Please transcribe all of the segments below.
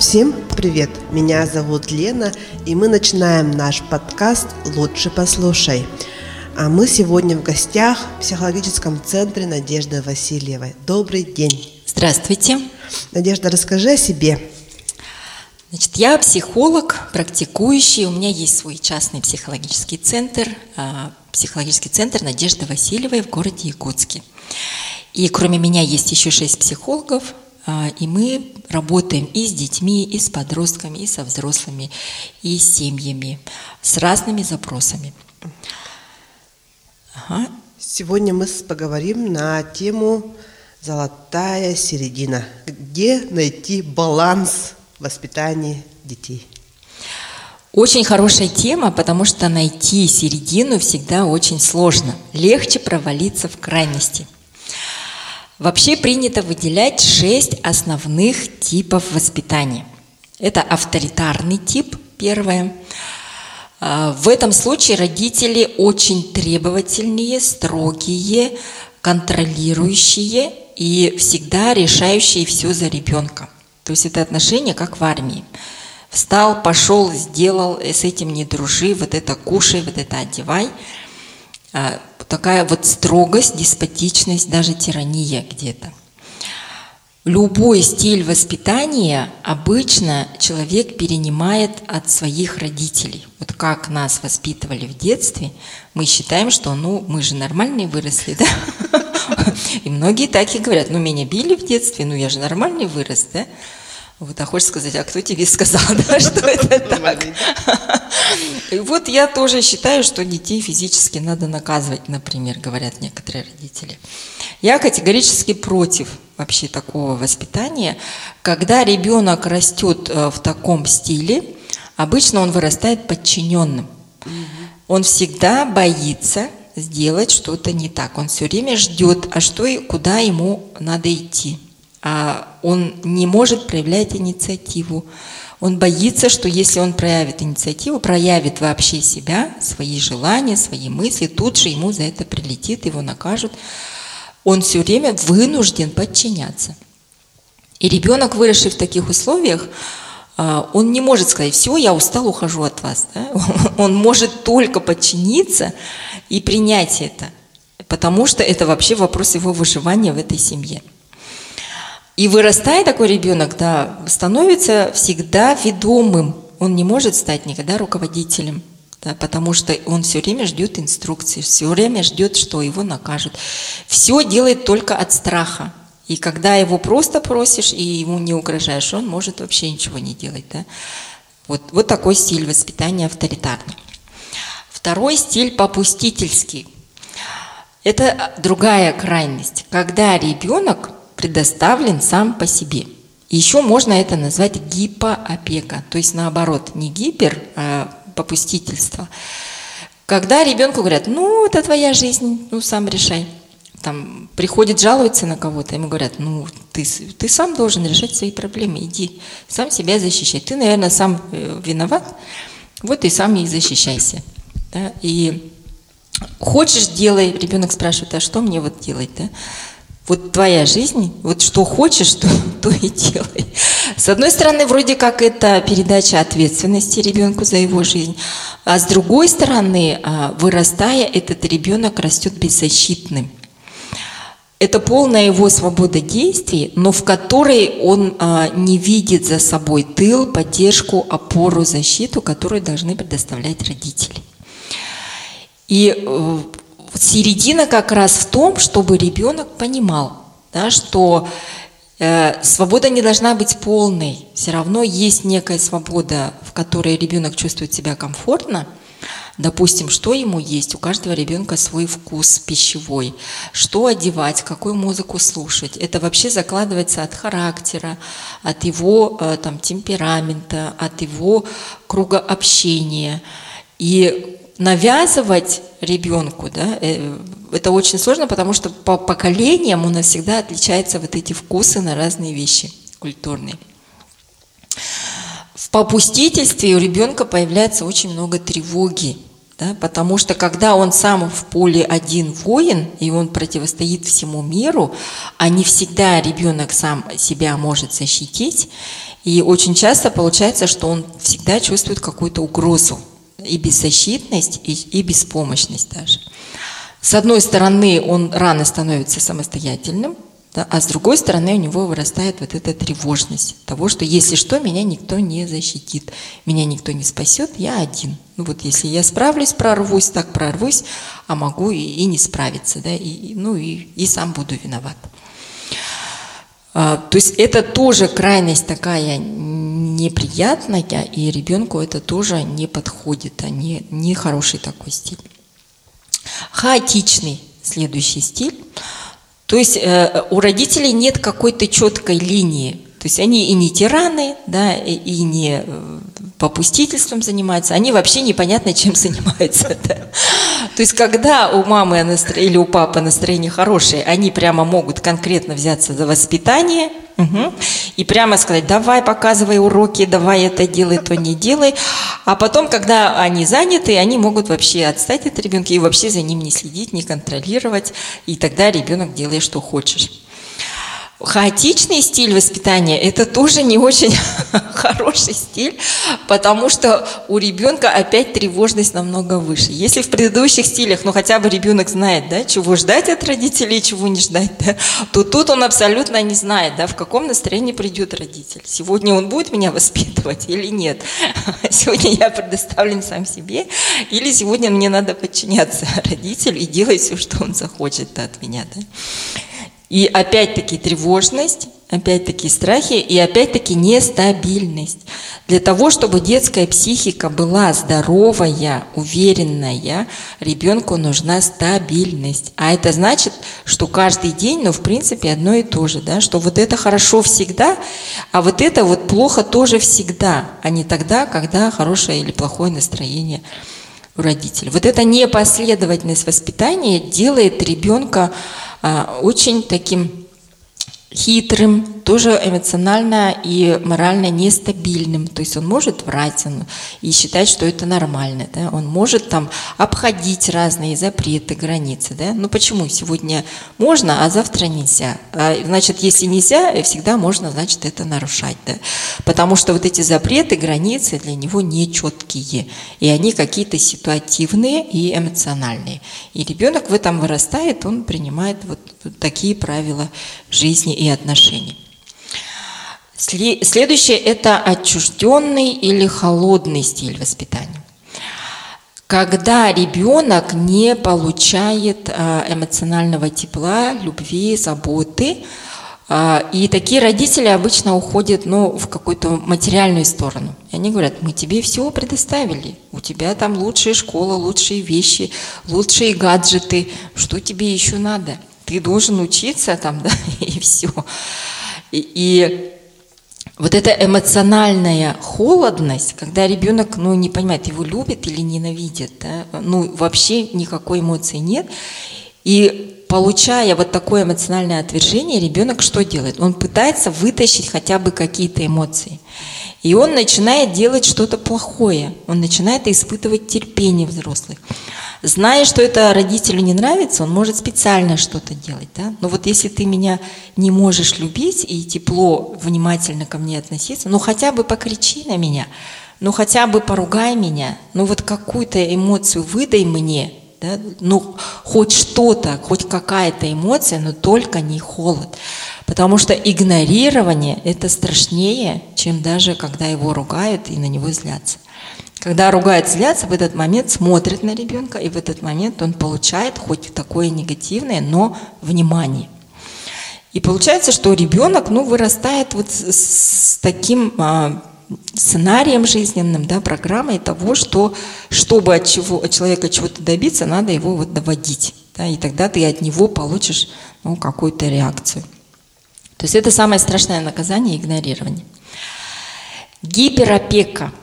Всем привет! Меня зовут Лена, и мы начинаем наш подкаст «Лучше послушай». А мы сегодня в гостях в психологическом центре Надежды Васильевой. Добрый день! Здравствуйте! Надежда, расскажи о себе. Значит, я психолог, практикующий. У меня есть свой частный психологический центр, а, психологический центр Надежды Васильевой в городе Якутске. И кроме меня есть еще шесть психологов, и мы работаем и с детьми, и с подростками, и со взрослыми, и с семьями, с разными запросами. Ага. Сегодня мы поговорим на тему «Золотая середина». Где найти баланс в воспитании детей? Очень хорошая тема, потому что найти середину всегда очень сложно. Легче провалиться в крайности – Вообще принято выделять шесть основных типов воспитания. Это авторитарный тип, первое. А, в этом случае родители очень требовательные, строгие, контролирующие и всегда решающие все за ребенка. То есть это отношение как в армии. Встал, пошел, сделал, с этим не дружи, вот это кушай, вот это одевай – а, такая вот строгость, деспотичность, даже тирания где-то. Любой стиль воспитания обычно человек перенимает от своих родителей. Вот как нас воспитывали в детстве, мы считаем, что ну мы же нормальные выросли, да? И многие так и говорят, ну меня били в детстве, ну я же нормальный вырос, да? Вот, а хочешь сказать, а кто тебе сказал, да, что это так? И вот я тоже считаю, что детей физически надо наказывать, например, говорят некоторые родители. Я категорически против вообще такого воспитания. Когда ребенок растет э, в таком стиле, обычно он вырастает подчиненным. Он всегда боится сделать что-то не так. Он все время ждет, а что и куда ему надо идти. А он не может проявлять инициативу. Он боится, что если он проявит инициативу, проявит вообще себя, свои желания, свои мысли, тут же ему за это прилетит, его накажут. Он все время вынужден подчиняться. И ребенок, выросший в таких условиях, а, он не может сказать, все, я устал, ухожу от вас. Да? Он может только подчиниться и принять это, потому что это вообще вопрос его выживания в этой семье. И вырастая такой ребенок, да, становится всегда ведомым. Он не может стать никогда руководителем, да, потому что он все время ждет инструкции, все время ждет, что его накажут. Все делает только от страха. И когда его просто просишь и ему не угрожаешь, он может вообще ничего не делать. Да? Вот, вот такой стиль воспитания авторитарный. Второй стиль попустительский. Это другая крайность, когда ребенок предоставлен сам по себе. Еще можно это назвать гипоопека, то есть наоборот, не гипер, а попустительство. Когда ребенку говорят, ну, это твоя жизнь, ну, сам решай. Там приходит, жалуется на кого-то, ему говорят, ну, ты, ты сам должен решать свои проблемы, иди, сам себя защищай. Ты, наверное, сам э, виноват, вот и сам и защищайся. Да? И хочешь, делай, ребенок спрашивает, а что мне вот делать, да? Вот твоя жизнь, вот что хочешь, то, то и делай. С одной стороны, вроде как это передача ответственности ребенку за его жизнь, а с другой стороны, а, вырастая, этот ребенок растет беззащитным. Это полная его свобода действий, но в которой он а, не видит за собой тыл, поддержку, опору, защиту, которую должны предоставлять родители. И э, середина как раз в том, чтобы ребенок понимал, да, что э, свобода не должна быть полной. Все равно есть некая свобода, в которой ребенок чувствует себя комфортно. Допустим, что ему есть? У каждого ребенка свой вкус пищевой. Что одевать, какую музыку слушать? Это вообще закладывается от характера, от его э, там, темперамента, от его круга общения. И навязывать ребенку, да, э, это очень сложно, потому что по поколениям у нас всегда отличаются вот эти вкусы на разные вещи культурные. В попустительстве у ребенка появляется очень много тревоги, Да? Потому что когда он сам в поле один воин, и он противостоит всему миру, а не всегда ребенок сам себя может защитить, и очень часто получается, что он всегда чувствует какую-то угрозу, и беззащитность, и, и беспомощность даже. С одной стороны, он рано становится самостоятельным, да, а с другой стороны у него вырастает вот эта тревожность того, что если что, меня никто не защитит, меня никто не спасет, я один. Ну вот если я справлюсь, прорвусь, так прорвусь, а могу и, и не справиться, да, и, ну и, и сам буду виноват. А, то есть это тоже крайность такая неприятная, и ребенку это тоже не подходит, а не, не хороший такой стиль. Хаотичный следующий стиль – то есть э, у родителей нет какой-то четкой линии. То есть они и не тираны, да, и, и не э, попустительством занимаются, они вообще непонятно чем занимаются. Да. То есть когда у мамы или у папы настроение хорошее, они прямо могут конкретно взяться за воспитание угу, и прямо сказать, давай показывай уроки, давай это делай, то не делай. А потом, когда они заняты, они могут вообще отстать от ребенка и вообще за ним не следить, не контролировать, и тогда ребенок делает, что хочешь. Хаотичный стиль воспитания – это тоже не очень хороший стиль, потому что у ребенка опять тревожность намного выше. Если в предыдущих стилях, ну хотя бы ребенок знает, да, чего ждать от родителей, чего не ждать, да, то тут он абсолютно не знает, да, в каком настроении придет родитель. Сегодня он будет меня воспитывать или нет? Сегодня я предоставлен сам себе, или сегодня мне надо подчиняться родителю и делать все, что он захочет от меня. Да? И опять-таки тревожность, опять-таки страхи и опять-таки нестабильность. Для того, чтобы детская психика была здоровая, уверенная, ребенку нужна стабильность. А это значит, что каждый день, ну, в принципе, одно и то же, да, что вот это хорошо всегда, а вот это вот плохо тоже всегда, а не тогда, когда хорошее или плохое настроение у родителей. Вот эта непоследовательность воспитания делает ребенка очень таким хитрым, тоже эмоционально и морально нестабильным. То есть он может врать он, и считать, что это нормально. Да? Он может там обходить разные запреты, границы. Да? Ну почему сегодня можно, а завтра нельзя? А, значит, если нельзя, всегда можно, значит, это нарушать. Да? Потому что вот эти запреты, границы для него нечеткие. И они какие-то ситуативные и эмоциональные. И ребенок в этом вырастает, он принимает вот такие правила жизни и отношений. Следующее – это отчужденный или холодный стиль воспитания. Когда ребенок не получает а, эмоционального тепла, любви, заботы, а, и такие родители обычно уходят ну, в какую-то материальную сторону. И они говорят, мы тебе все предоставили. У тебя там лучшая школа, лучшие вещи, лучшие гаджеты. Что тебе еще надо? ты должен учиться там, да, и все. И, и вот эта эмоциональная холодность, когда ребенок, ну, не понимает, его любит или ненавидит, да, ну, вообще никакой эмоции нет. И получая вот такое эмоциональное отвержение, ребенок что делает? Он пытается вытащить хотя бы какие-то эмоции. И он начинает делать что-то плохое, он начинает испытывать терпение взрослых. Зная, что это родителю не нравится, он может специально что-то делать. Да? Но вот если ты меня не можешь любить и тепло, внимательно ко мне относиться, ну хотя бы покричи на меня, ну хотя бы поругай меня, ну вот какую-то эмоцию выдай мне, да? ну хоть что-то, хоть какая-то эмоция, но только не холод. Потому что игнорирование – это страшнее, чем даже когда его ругают и на него злятся. Когда ругают, злятся, в этот момент смотрят на ребенка, и в этот момент он получает хоть такое негативное, но внимание. И получается, что ребенок ну, вырастает вот с, таким а, сценарием жизненным, да, программой того, что чтобы от, чего, от человека чего-то добиться, надо его вот доводить. Да, и тогда ты от него получишь ну, какую-то реакцию. То есть это самое страшное наказание – игнорирование. Гиперопека –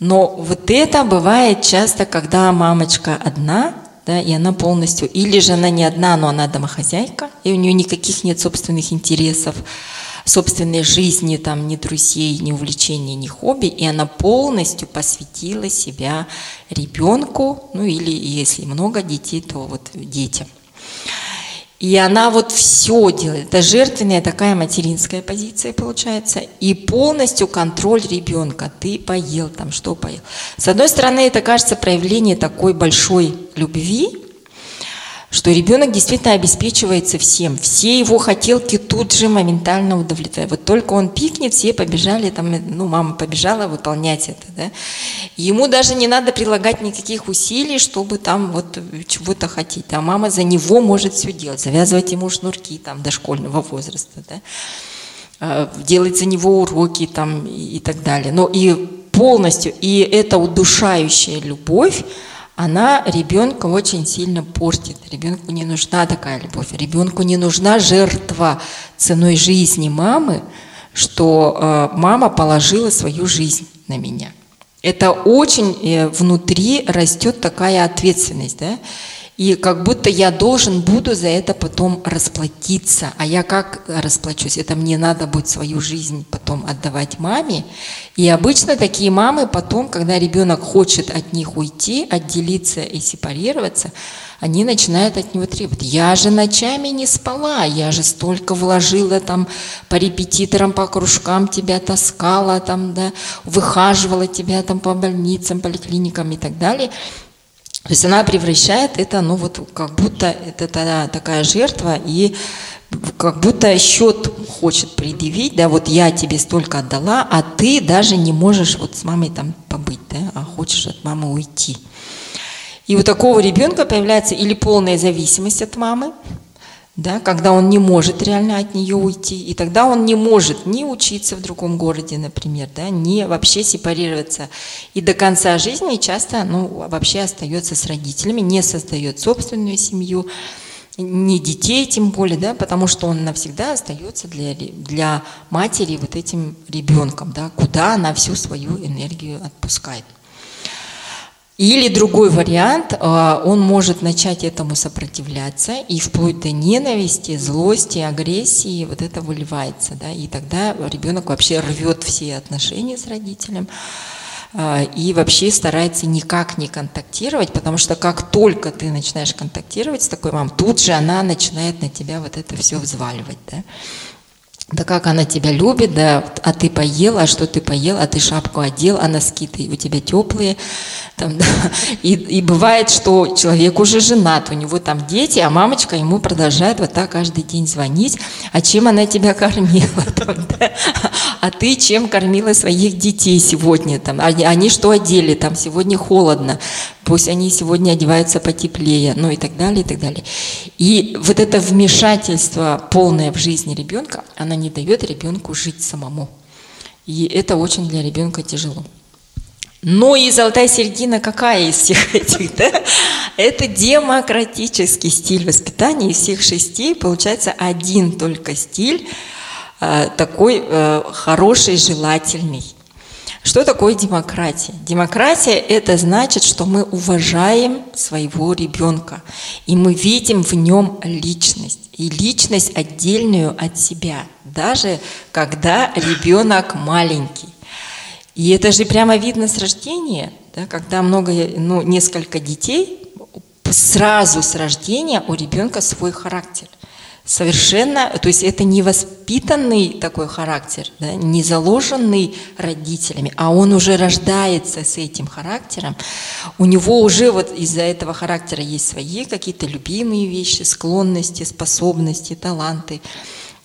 но вот это бывает часто, когда мамочка одна, да, и она полностью, или же она не одна, но она домохозяйка, и у нее никаких нет собственных интересов, собственной жизни, там, ни друзей, ни увлечений, ни хобби, и она полностью посвятила себя ребенку, ну или если много детей, то вот детям. И она вот все делает. Это жертвенная такая материнская позиция получается. И полностью контроль ребенка. Ты поел там, что поел. С одной стороны, это кажется проявление такой большой любви, что ребенок действительно обеспечивается всем. Все его хотелки тут же моментально удовлетворяют. Вот только он пикнет, все побежали, там, ну, мама побежала выполнять это. Да? Ему даже не надо прилагать никаких усилий, чтобы там вот чего-то хотеть. А мама за него может все делать. Завязывать ему шнурки там дошкольного возраста. Да? А, делать за него уроки там и так далее. Но и полностью, и эта удушающая любовь, она ребенка очень сильно портит. Ребенку не нужна такая любовь. Ребенку не нужна жертва ценой жизни мамы, что э, мама положила свою жизнь на меня. Это очень э, внутри растет такая ответственность, да? И как будто я должен буду за это потом расплатиться. А я как расплачусь? Это мне надо будет свою жизнь потом отдавать маме. И обычно такие мамы потом, когда ребенок хочет от них уйти, отделиться и сепарироваться, они начинают от него требовать. Я же ночами не спала, я же столько вложила там по репетиторам, по кружкам тебя таскала, там, да, выхаживала тебя там по больницам, поликлиникам и так далее. То есть она превращает это, ну вот как будто это такая жертва, и как будто счет хочет предъявить, да, вот я тебе столько отдала, а ты даже не можешь вот с мамой там побыть, да, а хочешь от мамы уйти. И у такого ребенка появляется или полная зависимость от мамы, да, когда он не может реально от нее уйти, и тогда он не может ни учиться в другом городе, например, да, ни вообще сепарироваться. И до конца жизни часто ну, вообще остается с родителями, не создает собственную семью, не детей тем более, да, потому что он навсегда остается для, для матери вот этим ребенком, да, куда она всю свою энергию отпускает. Или другой вариант, а, он может начать этому сопротивляться, и вплоть до ненависти, злости, агрессии вот это выливается. Да, и тогда ребенок вообще рвет все отношения с родителем а, и вообще старается никак не контактировать, потому что как только ты начинаешь контактировать с такой мамой, тут же она начинает на тебя вот это все взваливать. Да? Да как она тебя любит, да, а ты поел, а что ты поел, а ты шапку одел, а носки ты у тебя теплые, там, да. и, и бывает, что человек уже женат, у него там дети, а мамочка ему продолжает вот так каждый день звонить, а чем она тебя кормила, там, да? а ты чем кормила своих детей сегодня, там, они, они что одели, там, сегодня холодно, пусть они сегодня одеваются потеплее, ну и так далее, и так далее. И вот это вмешательство полное в жизни ребенка, она не дает ребенку жить самому. И это очень для ребенка тяжело. Но и золотая середина какая из всех этих, да? Это демократический стиль воспитания из всех шести. Получается один только стиль, э, такой э, хороший, желательный. Что такое демократия? Демократия – это значит, что мы уважаем своего ребенка, и мы видим в нем личность, и личность отдельную от себя, даже когда ребенок маленький. И это же прямо видно с рождения, да, когда много, ну, несколько детей, сразу с рождения у ребенка свой характер – совершенно, то есть это не воспитанный такой характер, да, не заложенный родителями, а он уже рождается с этим характером, у него уже вот из-за этого характера есть свои какие-то любимые вещи, склонности, способности, таланты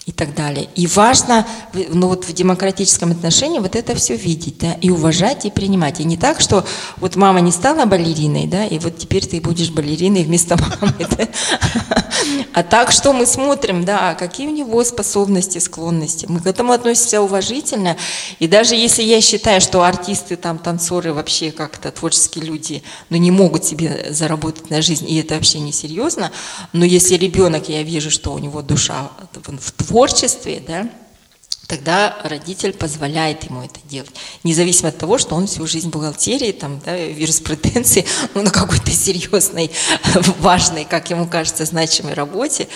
и так далее. И важно, ну вот в демократическом отношении вот это все видеть, да, и уважать, и принимать. И не так, что вот мама не стала балериной, да, и вот теперь ты будешь балериной вместо мамы? А так, что мы смотрим, да, какие у него способности, склонности. Мы к этому относимся уважительно. И даже если я считаю, что артисты, там, танцоры вообще как-то творческие люди, ну, не могут себе заработать на жизнь, и это вообще не серьезно, но если ребенок, я вижу, что у него душа в творчестве, да, тогда родитель позволяет ему это делать. Независимо от того, что он всю жизнь в бухгалтерии, там, да, в юриспруденции, ну, на какой-то серьезной, важной, как ему кажется, значимой работе.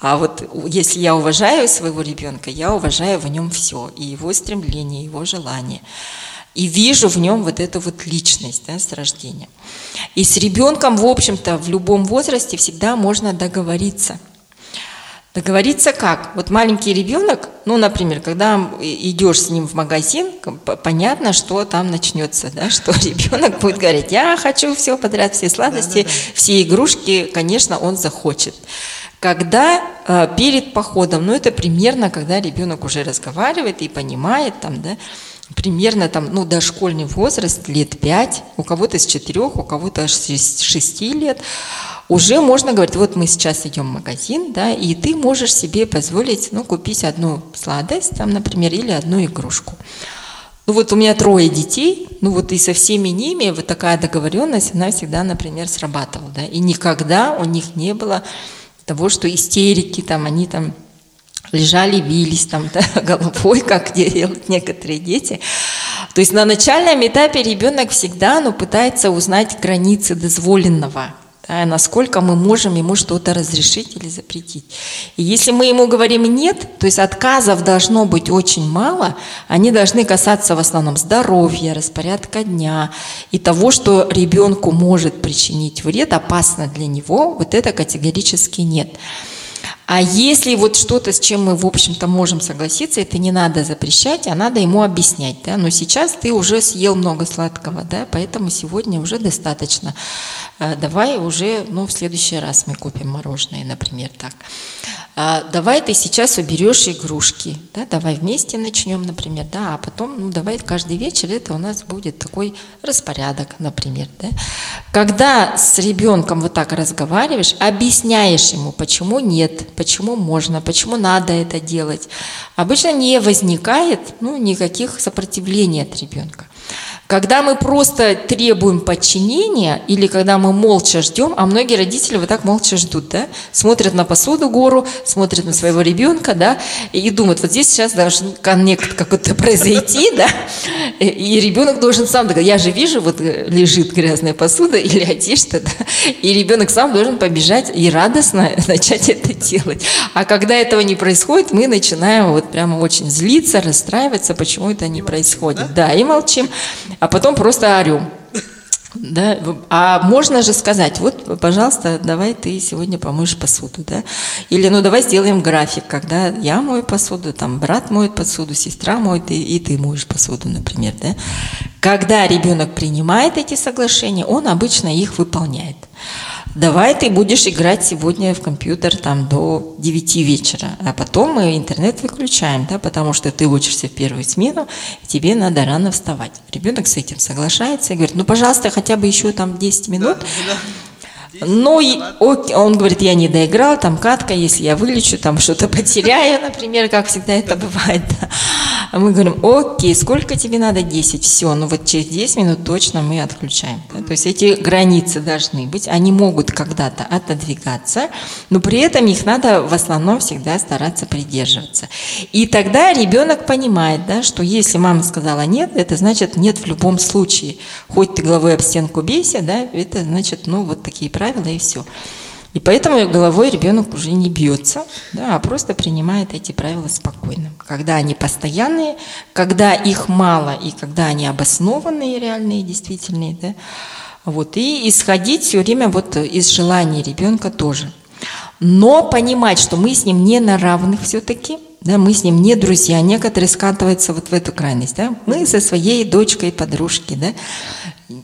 А вот если я уважаю своего ребенка, я уважаю в нем все, и его стремление, и его желание. И вижу в нем вот эту вот личность да, с рождения. И с ребенком, в общем-то, в любом возрасте всегда можно договориться – Договориться как? Вот маленький ребенок, ну, например, когда идешь с ним в магазин, понятно, что там начнется, да, что ребенок будет говорить, я хочу все подряд, все сладости, да, да, да. все игрушки, конечно, он захочет. Когда э, перед походом, ну, это примерно, когда ребенок уже разговаривает и понимает, там, да, примерно там, ну, дошкольный возраст, лет 5, у кого-то с 4, у кого-то с 6 лет, уже можно говорить, вот мы сейчас идем в магазин, да, и ты можешь себе позволить, ну, купить одну сладость, там, например, или одну игрушку. Ну вот у меня трое детей, ну вот и со всеми ними вот такая договоренность, она всегда, например, срабатывала, да, и никогда у них не было того, что истерики, там, они там лежали, бились там да, головой, как делают некоторые дети. То есть на начальном этапе ребенок всегда ну, пытается узнать границы дозволенного да, насколько мы можем ему что-то разрешить или запретить. И если мы ему говорим нет, то есть отказов должно быть очень мало, они должны касаться в основном здоровья, распорядка дня и того, что ребенку может причинить вред, опасно для него, вот это категорически нет. А если вот что-то, с чем мы, в общем-то, можем согласиться, это не надо запрещать, а надо ему объяснять, да, но сейчас ты уже съел много сладкого, да, поэтому сегодня уже достаточно. А, давай уже, ну, в следующий раз мы купим мороженое, например, так. А, давай ты сейчас уберешь игрушки, да, давай вместе начнем, например, да, а потом, ну, давай каждый вечер это у нас будет такой распорядок, например, да. Когда с ребенком вот так разговариваешь, объясняешь ему, почему нет, почему можно, почему надо это делать, обычно не возникает, ну, никаких сопротивлений от ребенка. Когда мы просто требуем подчинения или когда мы молча ждем, а многие родители вот так молча ждут, да, смотрят на посуду гору, смотрят на своего ребенка, да, и думают, вот здесь сейчас должен коннект какой-то произойти, да, и ребенок должен сам, я же вижу, вот лежит грязная посуда или одежда, да, и ребенок сам должен побежать и радостно начать это делать. А когда этого не происходит, мы начинаем вот прямо очень злиться, расстраиваться, почему это не происходит. Да, и молчим а потом просто орем. Да? А можно же сказать, вот, пожалуйста, давай ты сегодня помоешь посуду, да? Или, ну, давай сделаем график, когда я мою посуду, там, брат моет посуду, сестра моет, и, и ты моешь посуду, например, да? Когда ребенок принимает эти соглашения, он обычно их выполняет давай ты будешь играть сегодня в компьютер там до 9 вечера, а потом мы интернет выключаем, да, потому что ты учишься в первую смену, и тебе надо рано вставать. Ребенок с этим соглашается и говорит, ну, пожалуйста, хотя бы еще там 10 минут. Да, да. Ну, он говорит, я не доиграл, там катка, если я вылечу, там что-то потеряю, например, как всегда это бывает. Да. А мы говорим, окей, сколько тебе надо? 10. Все, ну вот через 10 минут точно мы отключаем. Да? То есть эти границы должны быть, они могут когда-то отодвигаться, но при этом их надо в основном всегда стараться придерживаться. И тогда ребенок понимает, да, что если мама сказала нет, это значит нет в любом случае. Хоть ты головой об стенку бейся, да, это значит, ну, вот такие правила и все. И поэтому головой ребенок уже не бьется, да, а просто принимает эти правила спокойно. Когда они постоянные, когда их мало и когда они обоснованные, реальные, действительные, да, вот, и исходить все время вот из желаний ребенка тоже. Но понимать, что мы с ним не на равных все-таки, да, мы с ним не друзья, некоторые скатываются вот в эту крайность, да, мы со своей дочкой, подружки, да,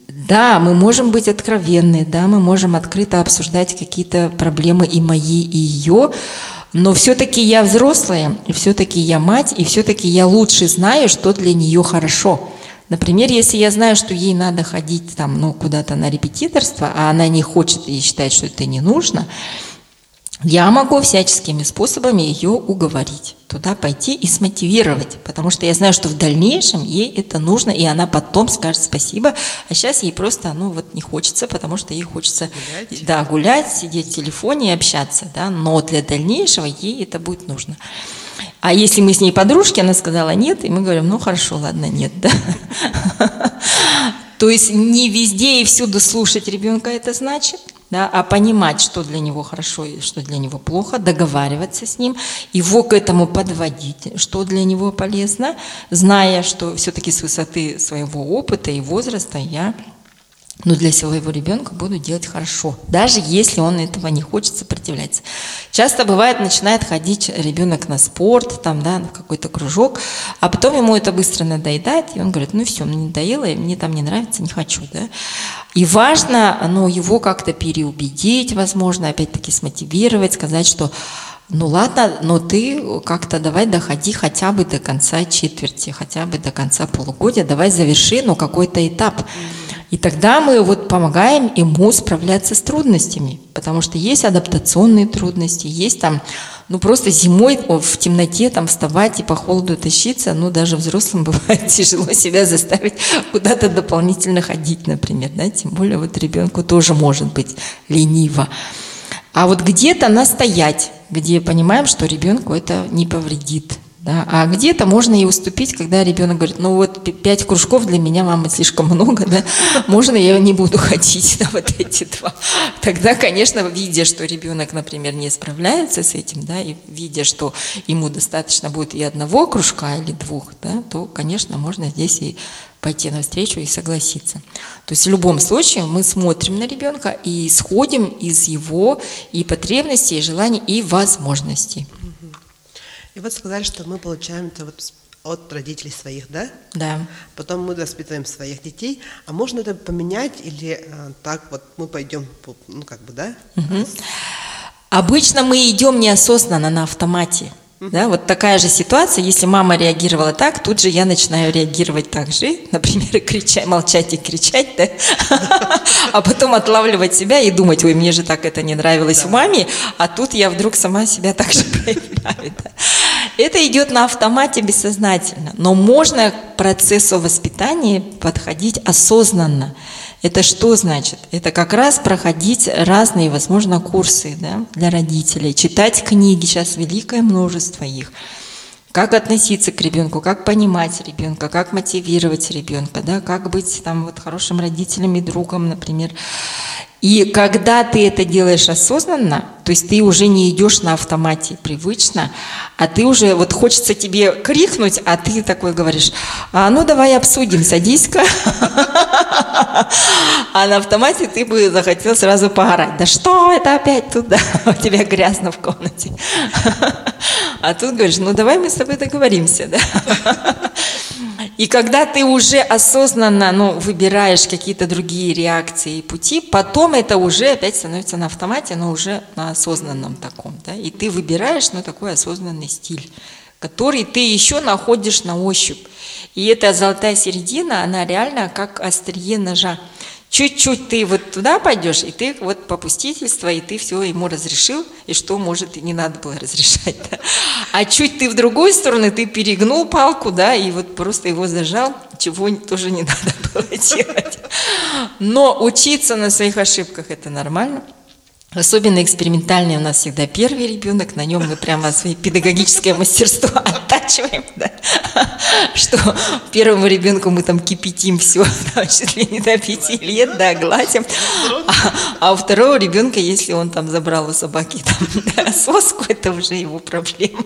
да, мы можем быть откровенны, да, мы можем открыто обсуждать какие-то проблемы и мои, и ее, но все-таки я взрослая, и все-таки я мать, и все-таки я лучше знаю, что для нее хорошо. Например, если я знаю, что ей надо ходить там, ну, куда-то на репетиторство, а она не хочет и считает, что это не нужно, я могу всяческими способами ее уговорить, туда пойти и смотивировать, потому что я знаю, что в дальнейшем ей это нужно, и она потом скажет спасибо, а сейчас ей просто, ну вот не хочется, потому что ей хочется, гулять. да, гулять, сидеть в телефоне и общаться, да, но для дальнейшего ей это будет нужно. А если мы с ней подружки, она сказала нет, и мы говорим, ну хорошо, ладно, нет, да. То есть не везде и всюду слушать ребенка это значит, да, а понимать, что для него хорошо и что для него плохо, договариваться с ним, его к этому подводить, что для него полезно, зная, что все-таки с высоты своего опыта и возраста я но для своего ребенка буду делать хорошо, даже если он этого не хочет сопротивляться. Часто бывает, начинает ходить ребенок на спорт, там, да, на какой-то кружок, а потом ему это быстро надоедает, и он говорит, ну все, мне надоело, мне там не нравится, не хочу, да. И важно, ну, его как-то переубедить, возможно, опять-таки смотивировать, сказать, что ну ладно, но ты как-то давай доходи хотя бы до конца четверти, хотя бы до конца полугодия, давай заверши, ну, какой-то этап. И тогда мы вот помогаем ему справляться с трудностями, потому что есть адаптационные трудности, есть там, ну просто зимой в темноте там вставать и по холоду тащиться, ну даже взрослым бывает тяжело себя заставить куда-то дополнительно ходить, например, да, тем более вот ребенку тоже может быть лениво. А вот где-то настоять, где понимаем, что ребенку это не повредит. Да? А где-то можно и уступить, когда ребенок говорит, ну вот пять кружков для меня, мама, слишком много, да? можно я не буду ходить на вот эти два. Тогда, конечно, видя, что ребенок, например, не справляется с этим, да, и видя, что ему достаточно будет и одного кружка или двух, да, то, конечно, можно здесь и пойти навстречу и согласиться. То есть в любом случае мы смотрим на ребенка и исходим из его и потребностей, и желаний, и возможностей. И вот сказали, что мы получаем это вот от родителей своих, да? Да. Потом мы воспитываем своих детей. А можно это поменять или а, так вот мы пойдем, ну как бы, да? Угу. Обычно мы идем неосознанно на автомате. Да, вот такая же ситуация, если мама реагировала так, тут же я начинаю реагировать так же, например, кричать, молчать и кричать, да? а потом отлавливать себя и думать, ой, мне же так это не нравилось в маме, а тут я вдруг сама себя так же проявляю. Да? Это идет на автомате бессознательно, но можно к процессу воспитания подходить осознанно. Это что значит? Это как раз проходить разные, возможно, курсы да, для родителей, читать книги, сейчас великое множество их. Как относиться к ребенку, как понимать ребенка, как мотивировать ребенка, да, как быть там вот хорошим родителем и другом, например. И когда ты это делаешь осознанно, то есть ты уже не идешь на автомате привычно, а ты уже, вот хочется тебе крикнуть, а ты такой говоришь, а ну давай обсудим, садись-ка. А на автомате ты бы захотел сразу поорать, да что это опять туда, у тебя грязно в комнате. А тут говоришь, ну давай мы с тобой договоримся, да. И когда ты уже осознанно ну, выбираешь какие-то другие реакции и пути, потом это уже опять становится на автомате, но уже на осознанном таком. Да? И ты выбираешь ну, такой осознанный стиль, который ты еще находишь на ощупь. И эта золотая середина, она реально как острие ножа чуть-чуть ты вот туда пойдешь, и ты вот попустительство, и ты все ему разрешил, и что, может, и не надо было разрешать. Да? А чуть ты в другую сторону, ты перегнул палку, да, и вот просто его зажал, чего тоже не надо было делать. Но учиться на своих ошибках – это нормально. Особенно экспериментальный у нас всегда первый ребенок, на нем мы прямо свои педагогическое мастерство оттачиваем, да? что первому ребенку мы там кипятим все, да, чуть ли не до пяти лет, да, гладим, а, а у второго ребенка, если он там забрал у собаки там, да, соску, это уже его проблема.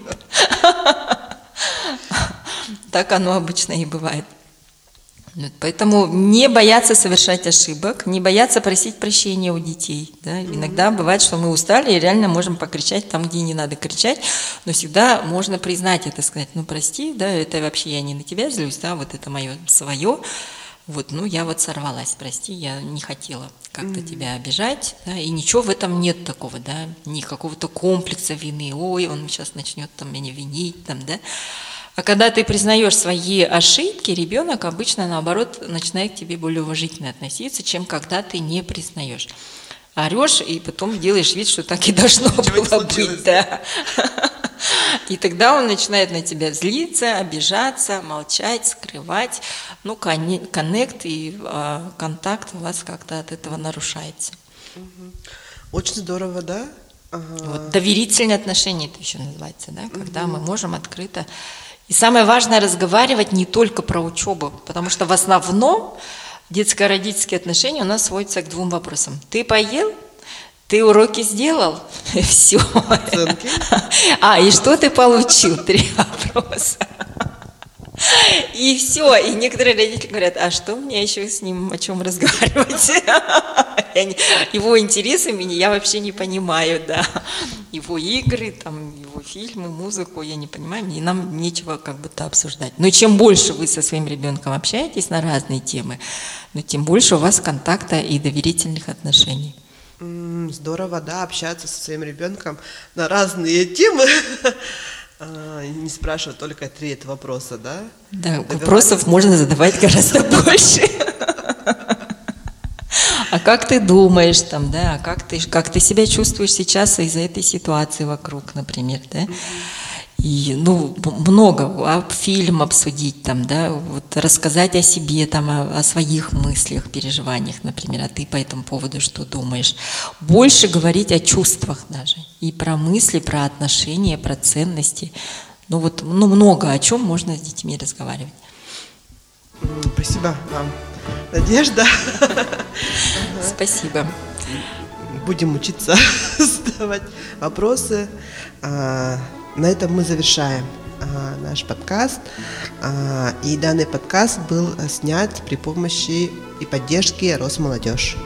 Так оно обычно и бывает. Поэтому не бояться совершать ошибок, не бояться просить прощения у детей. Да? Иногда бывает, что мы устали и реально можем покричать там, где не надо кричать, но всегда можно признать это, сказать, ну прости, да, это вообще я не на тебя злюсь, да, вот это мое свое, вот, ну я вот сорвалась, прости, я не хотела как-то mm-hmm. тебя обижать, да, и ничего в этом нет такого, да, ни какого-то комплекса вины, ой, он сейчас начнет там меня винить, там, да, а когда ты признаешь свои ошибки, ребенок обычно, наоборот, начинает к тебе более уважительно относиться, чем когда ты не признаешь. Орешь и потом делаешь вид, что так и должно Ничего было быть. Да. И тогда он начинает на тебя злиться, обижаться, молчать, скрывать. Ну, коннект и а, контакт у вас как-то от этого нарушается. Очень здорово, да? Ага. Вот, доверительные отношения это еще называется, да, когда угу. мы можем открыто. И самое важное разговаривать не только про учебу, потому что в основном детско-родительские отношения у нас сводятся к двум вопросам. Ты поел? Ты уроки сделал? Все. А, и что ты получил? Три вопроса. И все. И некоторые родители говорят, а что мне еще с ним о чем разговаривать? Его интересы меня я вообще не понимаю, да. Его игры, там, фильмы, музыку я не понимаю, и нам нечего как будто обсуждать. Но чем больше вы со своим ребенком общаетесь на разные темы, ну, тем больше у вас контакта и доверительных отношений. Здорово, да, общаться со своим ребенком на разные темы. А, не спрашивать только три вопроса, да? Да, вопросов можно задавать гораздо больше. А как ты думаешь там, да, а как ты, как ты себя чувствуешь сейчас из-за этой ситуации вокруг, например, да? И, ну, много, а фильм обсудить там, да, вот рассказать о себе там, о, о своих мыслях, переживаниях, например, а ты по этому поводу что думаешь? Больше говорить о чувствах даже, и про мысли, про отношения, про ценности. Ну вот, ну много о чем можно с детьми разговаривать. Спасибо вам, Надежда. Спасибо. Будем учиться задавать вопросы. А, на этом мы завершаем а, наш подкаст. А, и данный подкаст был снят при помощи и поддержки Росмолодежь.